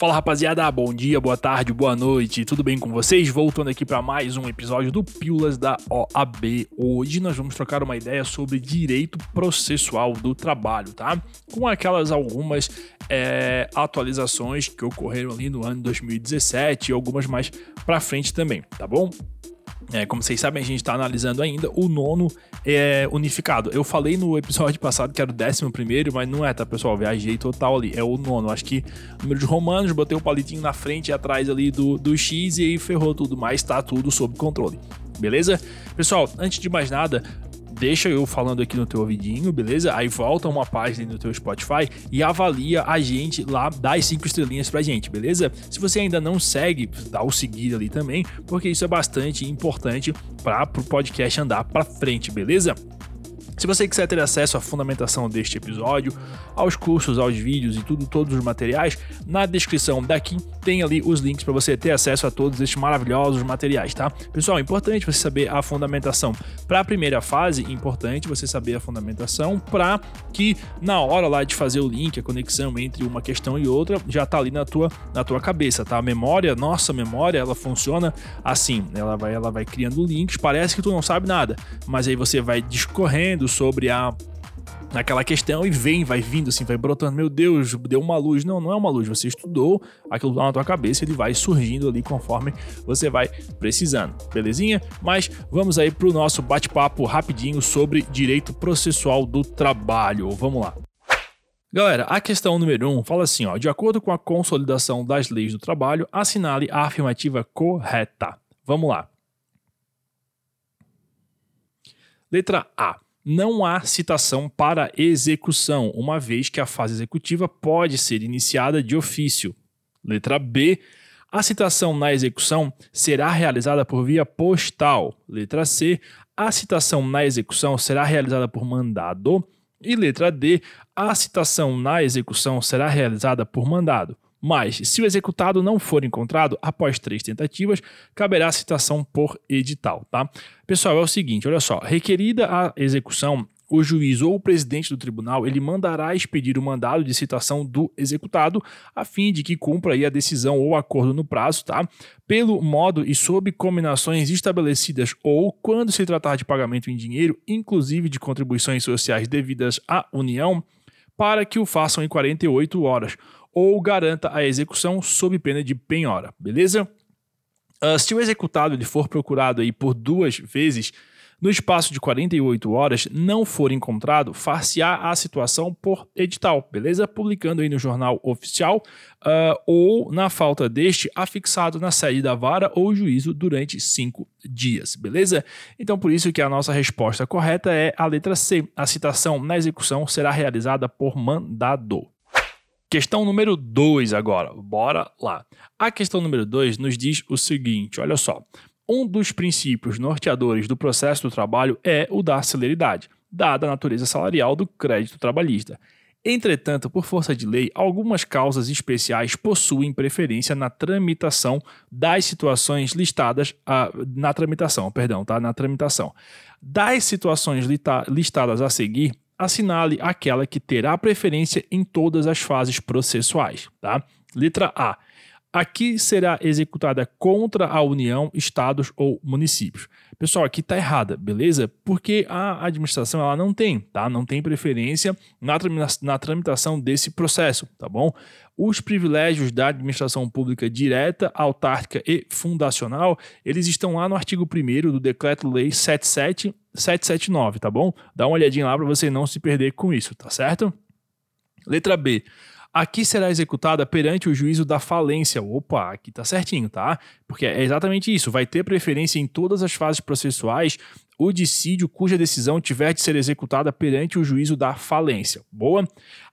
Fala rapaziada, bom dia, boa tarde, boa noite, tudo bem com vocês? Voltando aqui para mais um episódio do Pílulas da OAB. Hoje nós vamos trocar uma ideia sobre direito processual do trabalho, tá? Com aquelas algumas é, atualizações que ocorreram ali no ano 2017 e algumas mais para frente também, tá bom? É, como vocês sabem, a gente está analisando ainda o nono é, unificado. Eu falei no episódio passado que era o décimo primeiro, mas não é, tá, pessoal? Viajei total ali. É o nono. Acho que número de romanos, botei o palitinho na frente e atrás ali do, do X e aí ferrou tudo, mas tá tudo sob controle. Beleza? Pessoal, antes de mais nada, deixa eu falando aqui no teu ouvidinho, beleza? Aí volta uma página no teu Spotify e avalia a gente lá, dá as cinco estrelinhas pra gente, beleza? Se você ainda não segue, dá o seguir ali também, porque isso é bastante importante para o podcast andar para frente, beleza? Se você quiser ter acesso à fundamentação deste episódio, aos cursos, aos vídeos e tudo, todos os materiais, na descrição daqui tem ali os links para você ter acesso a todos estes maravilhosos materiais, tá? Pessoal, é importante você saber a fundamentação. Para a primeira fase, é importante você saber a fundamentação para que na hora lá de fazer o link, a conexão entre uma questão e outra, já tá ali na tua, na tua cabeça, tá? A memória, nossa memória, ela funciona assim, ela vai, ela vai criando links, parece que tu não sabe nada, mas aí você vai discorrendo sobre a naquela questão e vem, vai vindo assim, vai brotando, meu Deus, deu uma luz. Não, não é uma luz, você estudou, aquilo tá na tua cabeça, ele vai surgindo ali conforme você vai precisando, belezinha? Mas vamos aí pro nosso bate-papo rapidinho sobre direito processual do trabalho. Vamos lá. Galera, a questão número 1 um fala assim, ó, de acordo com a consolidação das leis do trabalho, assinale a afirmativa correta. Vamos lá. Letra A não há citação para execução, uma vez que a fase executiva pode ser iniciada de ofício. Letra B. A citação na execução será realizada por via postal. Letra C. A citação na execução será realizada por mandado. E letra D. A citação na execução será realizada por mandado. Mas, se o executado não for encontrado após três tentativas, caberá citação por edital, tá? Pessoal, é o seguinte, olha só, requerida a execução, o juiz ou o presidente do tribunal ele mandará expedir o mandado de citação do executado a fim de que cumpra a decisão ou acordo no prazo, tá? Pelo modo e sob combinações estabelecidas ou quando se tratar de pagamento em dinheiro, inclusive de contribuições sociais devidas à União, para que o façam em 48 horas ou garanta a execução sob pena de penhora, beleza? Uh, se o executado ele for procurado aí por duas vezes no espaço de 48 horas não for encontrado, far-se-á a situação por edital, beleza? Publicando aí no jornal oficial uh, ou, na falta deste, afixado na sede da vara ou juízo durante cinco dias, beleza? Então, por isso que a nossa resposta correta é a letra C. A citação na execução será realizada por mandado. Questão número 2 agora, bora lá. A questão número 2 nos diz o seguinte: olha só. Um dos princípios norteadores do processo do trabalho é o da celeridade, dada a natureza salarial do crédito trabalhista. Entretanto, por força de lei, algumas causas especiais possuem preferência na tramitação das situações listadas ah, na tramitação, perdão, tá? Na tramitação. Das situações listadas a seguir, assinale aquela que terá preferência em todas as fases processuais. Tá? Letra A. Aqui será executada contra a União, estados ou municípios. Pessoal, aqui está errada, beleza? Porque a administração ela não tem, tá? Não tem preferência na, na tramitação desse processo, tá bom? Os privilégios da administração pública direta, autárquica e fundacional, eles estão lá no artigo 1 do Decreto-Lei 779, tá bom? Dá uma olhadinha lá para você não se perder com isso, tá certo? Letra B. Aqui será executada perante o juízo da falência. Opa, aqui tá certinho, tá? Porque é exatamente isso. Vai ter preferência em todas as fases processuais o dissídio cuja decisão tiver de ser executada perante o juízo da falência. Boa?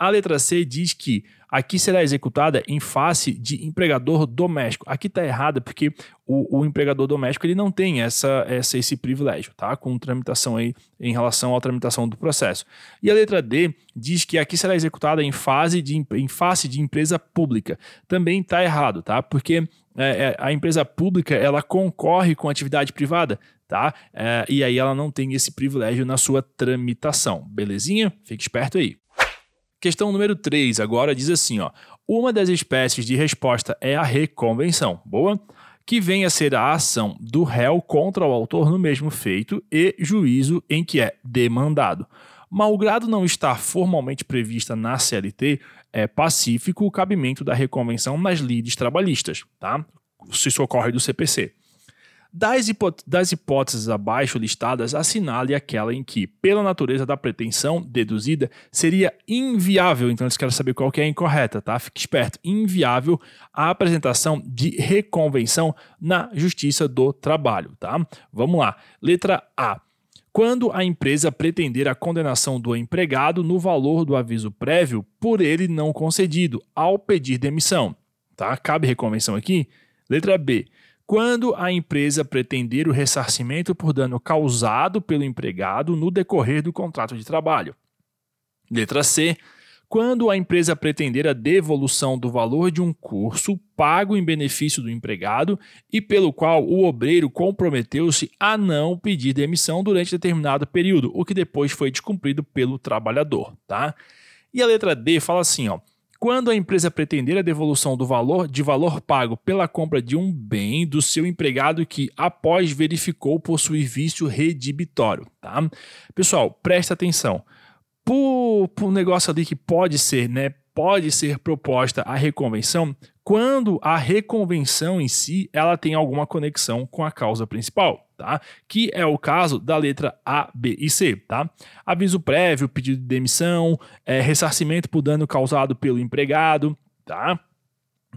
A letra C diz que aqui será executada em face de empregador doméstico. Aqui está errada porque o, o, empregador doméstico ele não tem essa, essa, esse privilégio, tá? Com tramitação aí em relação à tramitação do processo. E a letra D diz que aqui será executada em, fase de, em face de empresa pública. Também está errado, tá? Porque é, é, a empresa pública ela concorre com a atividade privada, tá? É, e aí ela não tem esse privilégio na sua tramitação, belezinha? Fique esperto aí. Questão número 3 agora diz assim, ó. Uma das espécies de resposta é a reconvenção. Boa? Que vem a ser a ação do réu contra o autor no mesmo feito e juízo em que é demandado. Malgrado não estar formalmente prevista na CLT, é pacífico o cabimento da reconvenção nas lides trabalhistas, tá? Se isso ocorre do CPC. Das, hipó das hipóteses abaixo listadas, assinale aquela em que, pela natureza da pretensão deduzida, seria inviável, então eles querem saber qual que é a incorreta, tá? Fique esperto, inviável a apresentação de reconvenção na Justiça do Trabalho, tá? Vamos lá. Letra A. Quando a empresa pretender a condenação do empregado no valor do aviso prévio por ele não concedido ao pedir demissão, tá? Cabe reconvenção aqui? Letra B quando a empresa pretender o ressarcimento por dano causado pelo empregado no decorrer do contrato de trabalho. Letra C. Quando a empresa pretender a devolução do valor de um curso pago em benefício do empregado e pelo qual o obreiro comprometeu-se a não pedir demissão durante determinado período, o que depois foi descumprido pelo trabalhador, tá? E a letra D fala assim, ó: quando a empresa pretender a devolução do valor de valor pago pela compra de um bem do seu empregado que após verificou possuir vício redibitório, tá? Pessoal, presta atenção. Por, por um negócio ali que pode ser, né, pode ser proposta a reconvenção quando a reconvenção em si ela tem alguma conexão com a causa principal, tá? Que é o caso da letra A, B e C, tá? Aviso prévio, pedido de demissão, é, ressarcimento por dano causado pelo empregado, tá?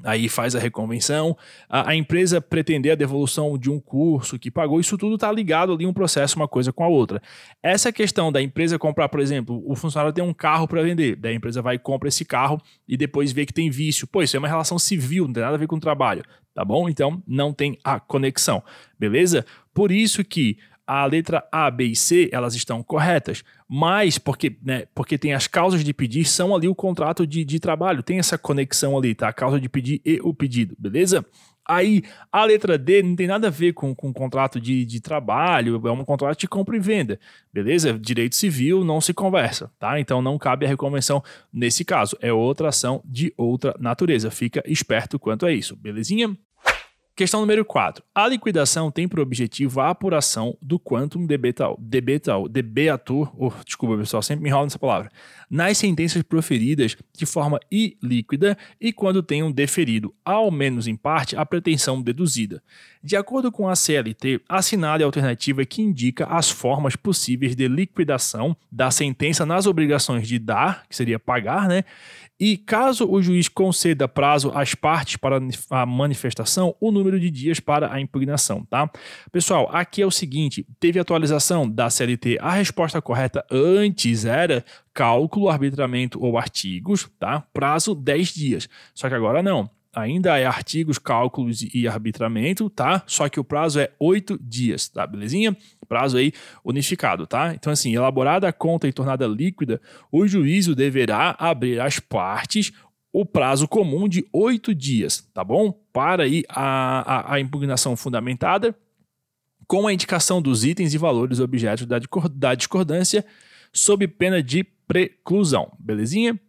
Aí faz a reconvenção, a, a, empresa pretender a devolução de um curso que pagou, isso tudo está ligado ali um processo, uma coisa com a outra. Essa questão da empresa comprar, por exemplo, o funcionário tem um carro para vender, daí a empresa vai e compra esse carro e depois vê que tem vício. Pô, isso é uma relação civil, não tem nada a ver com o trabalho, tá bom? Então não tem a conexão, beleza? Por isso que a letra A, B e C, elas estão corretas, mas porque, né, porque tem as causas de pedir, são ali o contrato de, de trabalho, tem essa conexão ali, tá? A causa de pedir e o pedido, beleza? Aí, a letra D não tem nada a ver com, com contrato de, de trabalho, é um contrato de compra e venda, beleza? Direito civil não se conversa, tá? Então não cabe a reconvenção nesse caso, é outra ação de outra natureza. Fica esperto quanto a isso, belezinha? Questão número 4. A liquidação tem por objetivo a apuração do quantum debetal, debetal, debeatur, oh, desculpa pessoal, sempre me enrolo nessa palavra, nas sentenças proferidas de forma ilíquida e quando tenham deferido, ao menos em parte, a pretensão deduzida. De acordo com a CLT, assinale a alternativa que indica as formas possíveis de liquidação da sentença nas obrigações de dar, que seria pagar, né? E caso o juiz conceda prazo às partes para a manifestação, o número de dias para a impugnação, tá? Pessoal, aqui é o seguinte: teve atualização da CLT. A resposta correta antes era cálculo, arbitramento ou artigos, tá? Prazo 10 dias. Só que agora não ainda é artigos, cálculos e arbitramento, tá? Só que o prazo é oito dias, tá? Belezinha? Prazo aí unificado, tá? Então, assim, elaborada a conta e tornada líquida, o juízo deverá abrir as partes o prazo comum de oito dias, tá bom? Para aí a, a, a impugnação fundamentada, com a indicação dos itens e valores objetos da, da discordância, sob pena de preclusão, belezinha?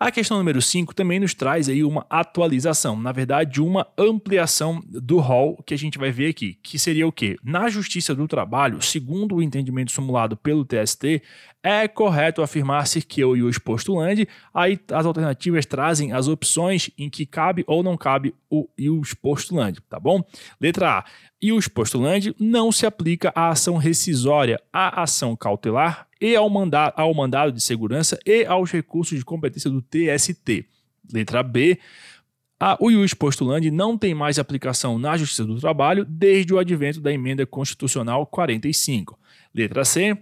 A questão número 5 também nos traz aí uma atualização, na verdade, uma ampliação do rol que a gente vai ver aqui, que seria o quê? Na Justiça do Trabalho, segundo o entendimento simulado pelo TST, é correto afirmar-se que o ius postulante, aí as alternativas trazem as opções em que cabe ou não cabe o ius postulante, tá bom? Letra A. Ius postulante não se aplica à ação rescisória, à ação cautelar e ao, manda ao mandado de segurança e aos recursos de competência do TST. Letra B. A, o ius postulante não tem mais aplicação na Justiça do Trabalho desde o advento da Emenda Constitucional 45. Letra C.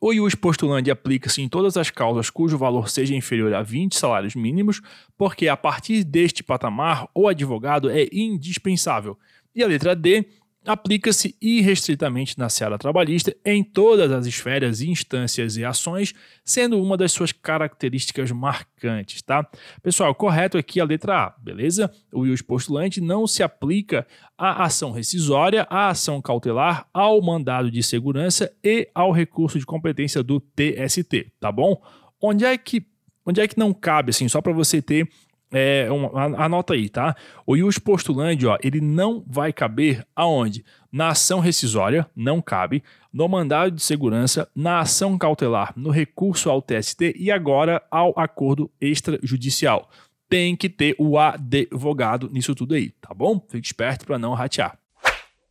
O ius postulante aplica-se em todas as causas cujo valor seja inferior a 20 salários mínimos, porque a partir deste patamar o advogado é indispensável. E a letra D aplica-se irrestritamente na seara trabalhista em todas as esferas, instâncias e ações, sendo uma das suas características marcantes, tá? Pessoal, correto aqui a letra A, beleza? O ius postulante não se aplica à ação rescisória, à ação cautelar, ao mandado de segurança e ao recurso de competência do TST, tá bom? Onde é que, onde é que não cabe, assim, só para você ter é, anota aí, tá? O ius postulante, ó, ele não vai caber aonde? Na ação rescisória, não cabe. No mandado de segurança, na ação cautelar, no recurso ao TST e agora ao acordo extrajudicial. Tem que ter o advogado nisso tudo aí, tá bom? Fique esperto para não ratear.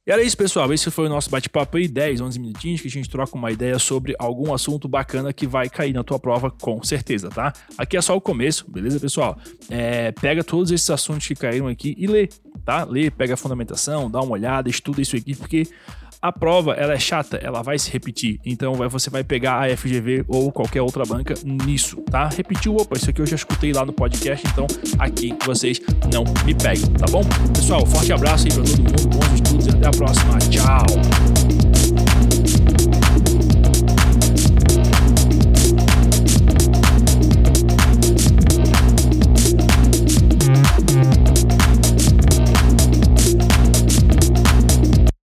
E era isso, pessoal. Esse foi o nosso bate-papo aí, 10, 11 minutinhos, que a gente troca uma ideia sobre algum assunto bacana que vai cair na tua prova, com certeza, tá? Aqui é só o começo, beleza, pessoal? É, pega todos esses assuntos que caíram aqui e lê, tá? Lê, pega a fundamentação, dá uma olhada, estuda isso aqui, porque a prova, ela é chata, ela vai se repetir. Então você vai pegar a FGV ou qualquer outra banca nisso, tá? Repetiu, opa, isso aqui eu já escutei lá no podcast, então aqui vocês não me peguem, tá bom? Pessoal, forte abraço aí pra todo mundo, bons estudos e até a próxima. Tchau!